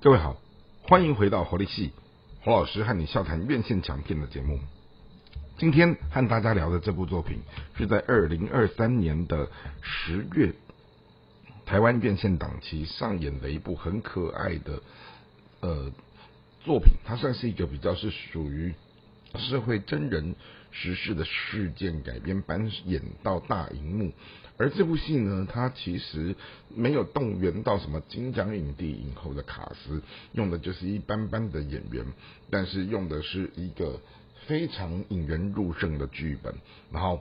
各位好，欢迎回到活力系，侯老师和你笑谈院线强片的节目。今天和大家聊的这部作品是在二零二三年的十月，台湾院线档期上演的一部很可爱的呃作品，它算是一个比较是属于社会真人实事的事件改编搬演到大荧幕。而这部戏呢，它其实没有动员到什么金奖影帝、影后的卡司，用的就是一般般的演员，但是用的是一个非常引人入胜的剧本，然后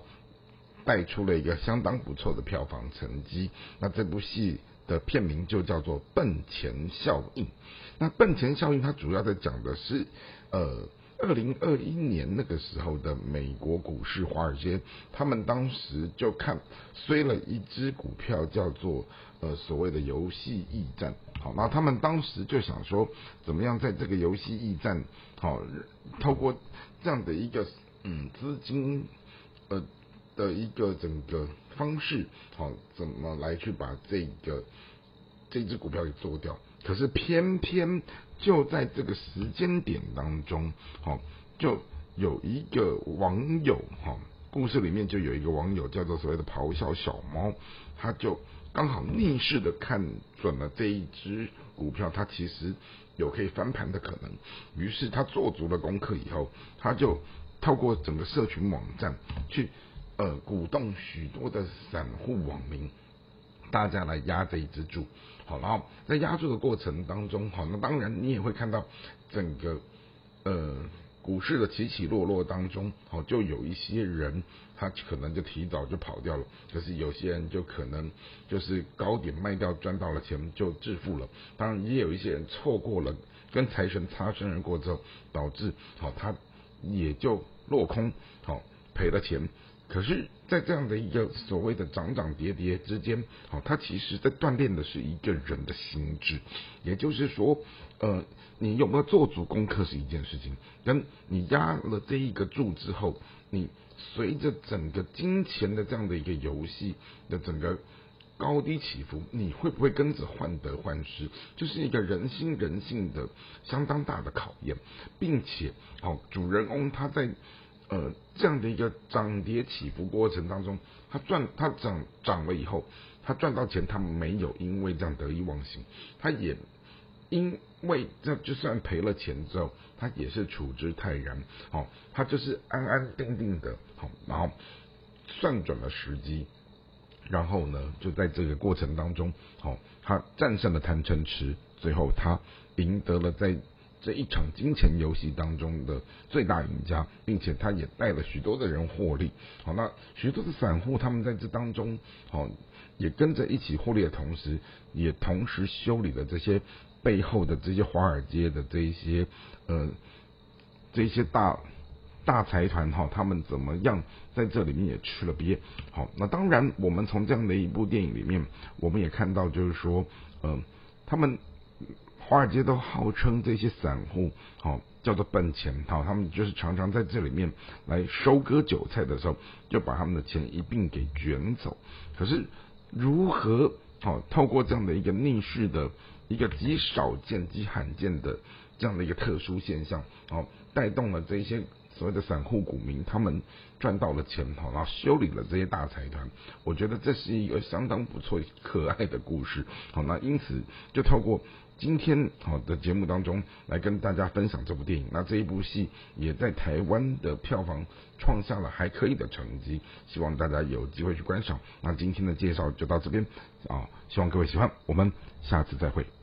带出了一个相当不错的票房成绩。那这部戏的片名就叫做《笨钱效应》。那《笨钱效应》它主要在讲的是，呃。二零二一年那个时候的美国股市华尔街，他们当时就看衰了一只股票，叫做呃所谓的游戏驿站。好，那他们当时就想说，怎么样在这个游戏驿站，好，透过这样的一个嗯资金呃的一个整个方式，好，怎么来去把这个这只股票给做掉？可是偏偏就在这个时间点当中，好，就有一个网友，哈，故事里面就有一个网友叫做所谓的咆哮小猫，他就刚好逆势的看准了这一只股票，它其实有可以翻盘的可能，于是他做足了功课以后，他就透过整个社群网站去呃鼓动许多的散户网民。大家来压这一支注，好，然后在压注的过程当中，好，那当然你也会看到整个呃股市的起起落落当中，好，就有一些人他可能就提早就跑掉了，可是有些人就可能就是高点卖掉赚到了钱就致富了，当然也有一些人错过了跟财神擦身而过之后，导致好他也就落空，好赔了钱。可是，在这样的一个所谓的涨涨跌跌之间，哦，它其实在锻炼的是一个人的心智。也就是说，呃，你有没有做足功课是一件事情，跟你压了这一个注之后，你随着整个金钱的这样的一个游戏的整个高低起伏，你会不会跟着患得患失？就是一个人心人性的相当大的考验，并且，好，主人翁他在。呃，这样的一个涨跌起伏过程当中，他赚他涨涨了以后，他赚到钱，他没有因为这样得意忘形，他也因为这就算赔了钱之后，他也是处之泰然，好，他就是安安定定的，好，然后算准了时机，然后呢，就在这个过程当中，好，他战胜了贪嗔痴，最后他赢得了在。这一场金钱游戏当中的最大赢家，并且他也带了许多的人获利。好，那许多的散户他们在这当中，好也跟着一起获利的同时，也同时修理了这些背后的这些华尔街的这一些呃这些大大财团哈，他们怎么样在这里面也吃了瘪。好，那当然我们从这样的一部电影里面，我们也看到就是说，嗯，他们。华尔街都号称这些散户，好叫做笨钱，好，他们就是常常在这里面来收割韭菜的时候，就把他们的钱一并给卷走。可是如何好透过这样的一个逆势的一个极少见、极罕见的这样的一个特殊现象，好带动了这些所谓的散户股民，他们赚到了钱，好然后修理了这些大财团。我觉得这是一个相当不错、可爱的故事，好那因此就透过。今天好的节目当中来跟大家分享这部电影，那这一部戏也在台湾的票房创下了还可以的成绩，希望大家有机会去观赏。那今天的介绍就到这边啊，希望各位喜欢，我们下次再会。